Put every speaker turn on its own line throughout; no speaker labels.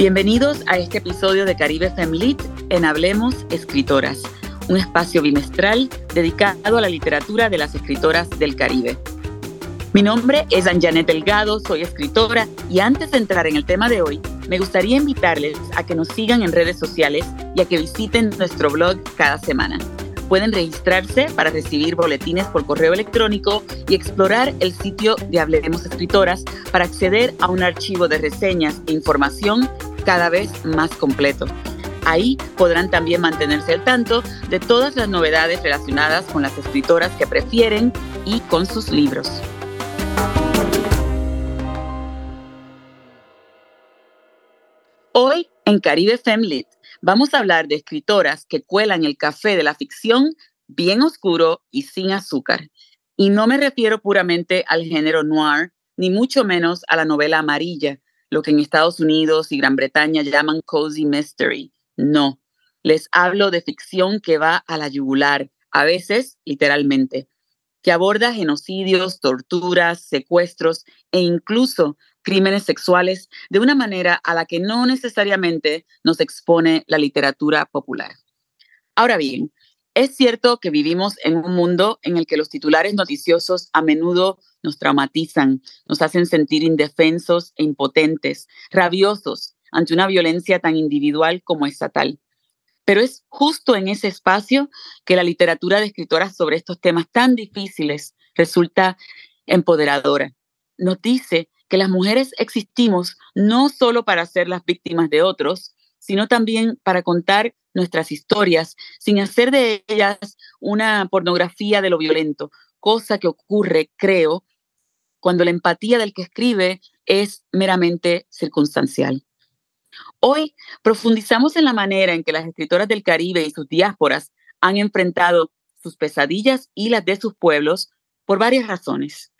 Bienvenidos a este episodio de Caribe Family en Hablemos Escritoras, un espacio bimestral dedicado a la literatura de las escritoras del Caribe. Mi nombre es Anjanet Delgado, soy escritora y antes de entrar en el tema de hoy, me gustaría invitarles a que nos sigan en redes sociales y a que visiten nuestro blog cada semana. Pueden registrarse para recibir boletines por correo electrónico y explorar el sitio de Hablemos Escritoras para acceder a un archivo de reseñas e información cada vez más completo. Ahí podrán también mantenerse al tanto de todas las novedades relacionadas con las escritoras que prefieren y con sus libros. Hoy en Caribe Femlit vamos a hablar de escritoras que cuelan el café de la ficción bien oscuro y sin azúcar. Y no me refiero puramente al género noir, ni mucho menos a la novela amarilla, lo que en Estados Unidos y Gran Bretaña llaman cozy mystery. No, les hablo de ficción que va a la yugular, a veces literalmente, que aborda genocidios, torturas, secuestros e incluso crímenes sexuales de una manera a la que no necesariamente nos expone la literatura popular. Ahora bien, es cierto que vivimos en un mundo en el que los titulares noticiosos a menudo nos traumatizan, nos hacen sentir indefensos e impotentes, rabiosos ante una violencia tan individual como estatal. Pero es justo en ese espacio que la literatura de escritoras sobre estos temas tan difíciles resulta empoderadora. Nos dice que las mujeres existimos no solo para ser las víctimas de otros, sino también para contar nuestras historias sin hacer de ellas una pornografía de lo violento, cosa que ocurre, creo, cuando la empatía del que escribe es meramente circunstancial. Hoy profundizamos en la manera en que las escritoras del Caribe y sus diásporas han enfrentado sus pesadillas y las de sus pueblos por varias razones.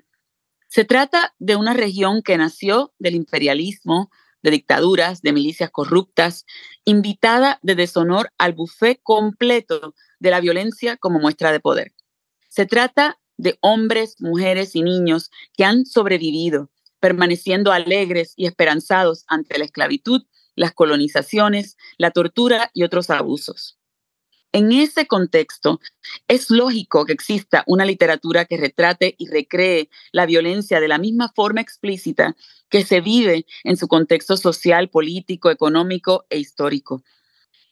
Se trata de una región que nació del imperialismo, de dictaduras, de milicias corruptas, invitada de deshonor al buffet completo de la violencia como muestra de poder. Se trata de hombres, mujeres y niños que han sobrevivido, permaneciendo alegres y esperanzados ante la esclavitud, las colonizaciones, la tortura y otros abusos. En ese contexto, es lógico que exista una literatura que retrate y recree la violencia de la misma forma explícita que se vive en su contexto social, político, económico e histórico.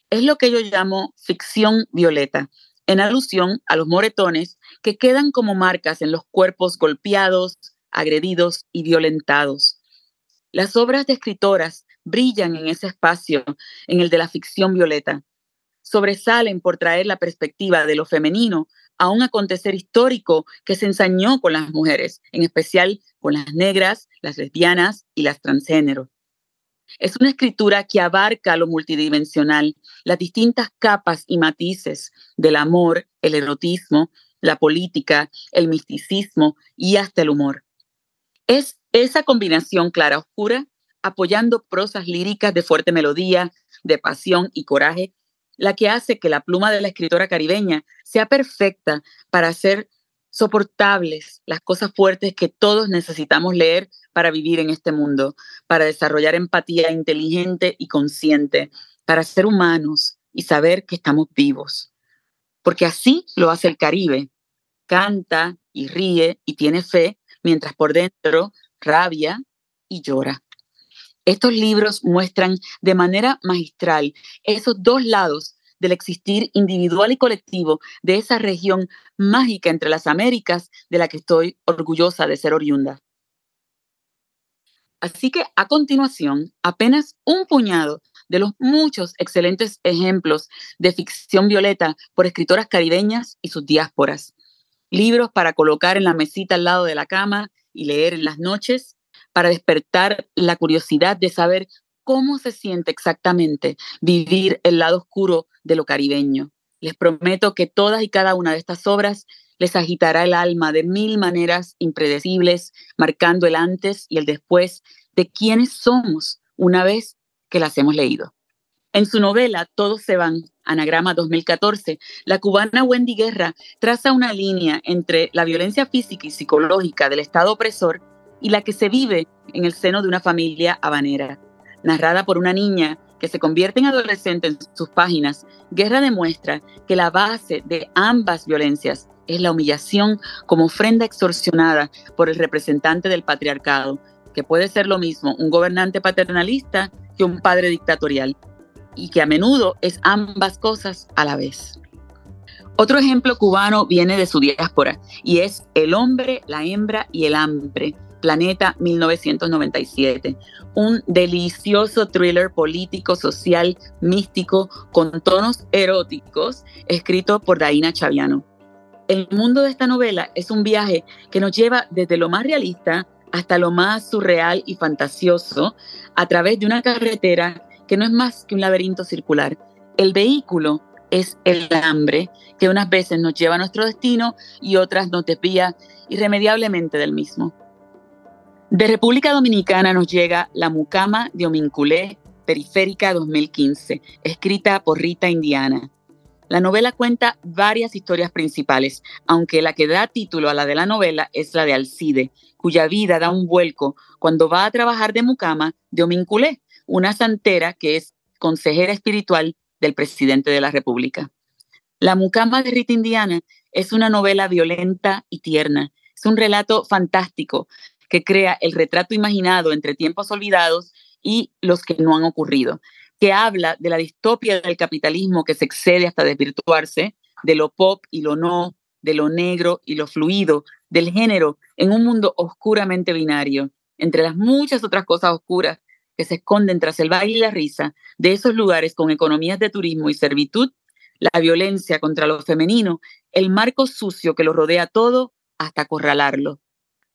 Es lo que yo llamo ficción violeta, en alusión a los moretones que quedan como marcas en los cuerpos golpeados, agredidos y violentados. Las obras de escritoras brillan en ese espacio, en el de la ficción violeta sobresalen por traer la perspectiva de lo femenino a un acontecer histórico que se ensañó con las mujeres, en especial con las negras, las lesbianas y las transgénero. Es una escritura que abarca lo multidimensional, las distintas capas y matices del amor, el erotismo, la política, el misticismo y hasta el humor. Es esa combinación clara-oscura, apoyando prosas líricas de fuerte melodía, de pasión y coraje, la que hace que la pluma de la escritora caribeña sea perfecta para hacer soportables las cosas fuertes que todos necesitamos leer para vivir en este mundo, para desarrollar empatía inteligente y consciente, para ser humanos y saber que estamos vivos. Porque así lo hace el Caribe. Canta y ríe y tiene fe, mientras por dentro rabia y llora. Estos libros muestran de manera magistral esos dos lados del existir individual y colectivo de esa región mágica entre las Américas de la que estoy orgullosa de ser oriunda. Así que a continuación, apenas un puñado de los muchos excelentes ejemplos de ficción violeta por escritoras caribeñas y sus diásporas. Libros para colocar en la mesita al lado de la cama y leer en las noches, para despertar la curiosidad de saber cómo se siente exactamente vivir el lado oscuro de lo caribeño. Les prometo que todas y cada una de estas obras les agitará el alma de mil maneras impredecibles, marcando el antes y el después de quiénes somos una vez que las hemos leído. En su novela Todos se van, Anagrama 2014, la cubana Wendy Guerra traza una línea entre la violencia física y psicológica del Estado opresor y la que se vive en el seno de una familia habanera. narrada por una niña que se convierte en adolescente en sus páginas, Guerra demuestra que la base de ambas violencias es la humillación como ofrenda extorsionada por el representante del patriarcado, que puede ser lo mismo un gobernante paternalista que un padre dictatorial, y que a menudo es ambas cosas a la vez. Otro ejemplo cubano viene de su diáspora y es El hombre, la hembra y el hambre, Planeta 1997, un delicioso thriller político, social, místico, con tonos eróticos, escrito por Daina Chaviano. El mundo de esta novela es un viaje que nos lleva desde lo más realista hasta lo más surreal y fantasioso a través de una carretera que no es más que un laberinto circular. El vehículo es el hambre que unas veces nos lleva a nuestro destino y otras nos desvía irremediablemente del mismo. De República Dominicana nos llega La Mucama de Ominculé, Periférica 2015, escrita por Rita Indiana. La novela cuenta varias historias principales, aunque la que da título a la de la novela es la de Alcide, cuya vida da un vuelco cuando va a trabajar de mucama de Ominculé, una santera que es consejera espiritual del presidente de la República. La mucama de Rita Indiana es una novela violenta y tierna. Es un relato fantástico que crea el retrato imaginado entre tiempos olvidados y los que no han ocurrido, que habla de la distopia del capitalismo que se excede hasta desvirtuarse, de lo pop y lo no, de lo negro y lo fluido, del género en un mundo oscuramente binario, entre las muchas otras cosas oscuras que se esconden tras el baile y la risa de esos lugares con economías de turismo y servitud, la violencia contra lo femenino, el marco sucio que lo rodea todo hasta acorralarlo.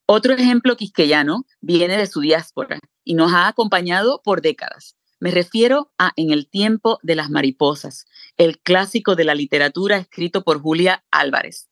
Otro ejemplo quisqueyano viene de su diáspora y nos ha acompañado por décadas. Me refiero a En el tiempo de las mariposas, el clásico de la literatura escrito por Julia Álvarez.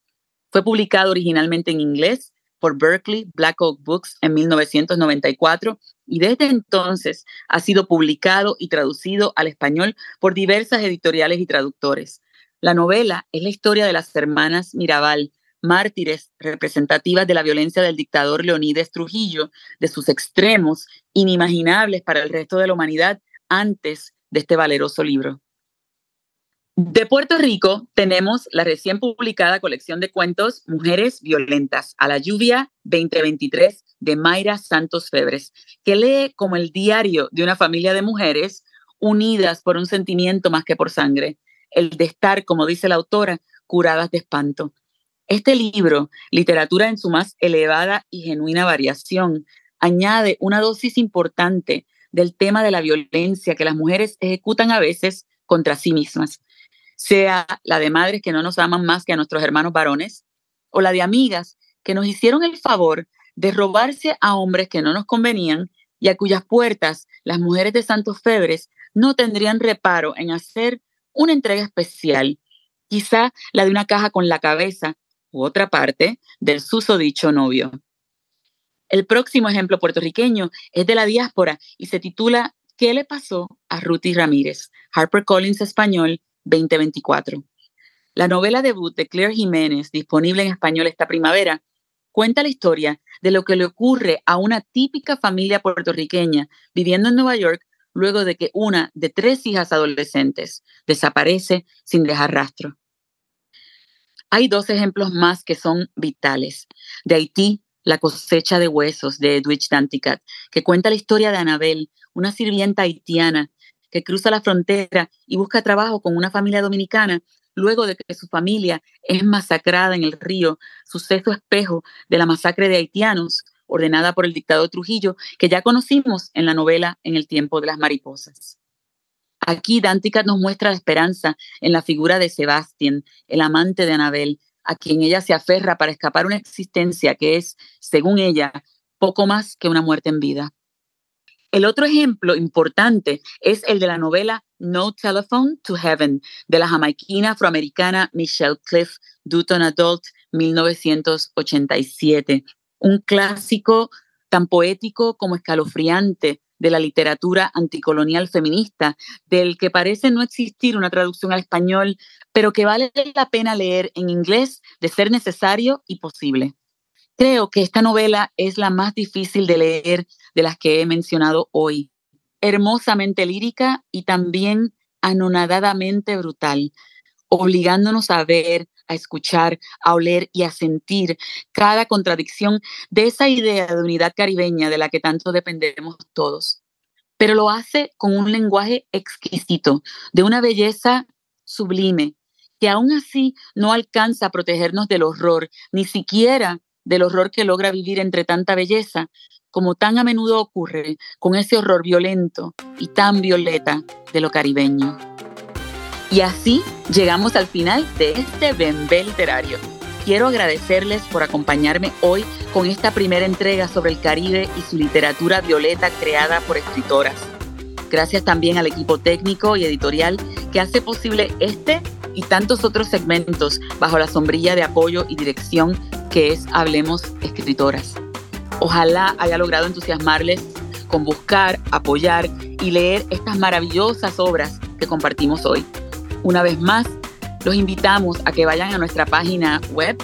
Fue publicado originalmente en inglés por Berkeley Black Oak Books en 1994 y desde entonces ha sido publicado y traducido al español por diversas editoriales y traductores. La novela es la historia de las hermanas Mirabal, mártires representativas de la violencia del dictador Leonides Trujillo, de sus extremos inimaginables para el resto de la humanidad antes de este valeroso libro. De Puerto Rico tenemos la recién publicada colección de cuentos Mujeres Violentas a la lluvia 2023 de Mayra Santos Febres, que lee como el diario de una familia de mujeres unidas por un sentimiento más que por sangre, el de estar, como dice la autora, curadas de espanto. Este libro, Literatura en su más elevada y genuina variación, añade una dosis importante del tema de la violencia que las mujeres ejecutan a veces contra sí mismas, sea la de madres que no nos aman más que a nuestros hermanos varones, o la de amigas que nos hicieron el favor de robarse a hombres que no nos convenían y a cuyas puertas las mujeres de Santos Febres no tendrían reparo en hacer una entrega especial, quizá la de una caja con la cabeza otra parte del susodicho novio. El próximo ejemplo puertorriqueño es de la diáspora y se titula ¿Qué le pasó a Ruthie Ramírez? HarperCollins Español 2024. La novela debut de Claire Jiménez, disponible en español esta primavera, cuenta la historia de lo que le ocurre a una típica familia puertorriqueña viviendo en Nueva York luego de que una de tres hijas adolescentes desaparece sin dejar rastro. Hay dos ejemplos más que son vitales. De Haití, La cosecha de huesos de Edwidge Danticat, que cuenta la historia de Anabel, una sirvienta haitiana que cruza la frontera y busca trabajo con una familia dominicana luego de que su familia es masacrada en el río, suceso espejo de la masacre de haitianos ordenada por el dictador Trujillo, que ya conocimos en la novela En el tiempo de las mariposas. Aquí Dantica nos muestra la esperanza en la figura de Sebastián, el amante de Anabel, a quien ella se aferra para escapar una existencia que es, según ella, poco más que una muerte en vida. El otro ejemplo importante es el de la novela No Telephone to Heaven de la jamaiquina afroamericana Michelle Cliff Dutton Adult 1987, un clásico tan poético como escalofriante de la literatura anticolonial feminista, del que parece no existir una traducción al español, pero que vale la pena leer en inglés de ser necesario y posible. Creo que esta novela es la más difícil de leer de las que he mencionado hoy. hermosamente lírica y también anonadadamente brutal, obligándonos a ver, a escuchar, a oler y a sentir cada contradicción de esa idea de unidad caribeña de la que tanto dependemos todos. Pero lo hace con un lenguaje exquisito, de una belleza sublime, que aún así no alcanza a protegernos del horror, ni siquiera del horror que logra vivir entre tanta belleza, como tan a menudo ocurre con ese horror violento y tan violeta de lo caribeño. Y así llegamos al final de este Bembé literario. Quiero agradecerles por acompañarme hoy con esta primera entrega sobre el Caribe y su literatura violeta creada por escritoras. Gracias también al equipo técnico y editorial que hace posible este y tantos otros segmentos bajo la sombrilla de apoyo y dirección que es Hablemos Escritoras. Ojalá haya logrado entusiasmarles con buscar, apoyar y leer estas maravillosas obras que compartimos hoy. Una vez más, los invitamos a que vayan a nuestra página web,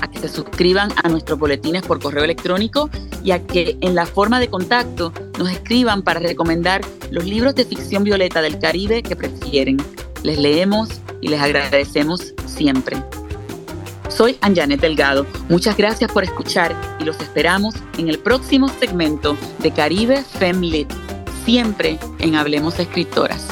a que se suscriban a nuestros boletines por correo electrónico y a que en la forma de contacto nos escriban para recomendar los libros de ficción violeta del Caribe que prefieren. Les leemos y les agradecemos siempre. Soy Anjanet Delgado. Muchas gracias por escuchar y los esperamos en el próximo segmento de Caribe Femlit, siempre en Hablemos Escritoras.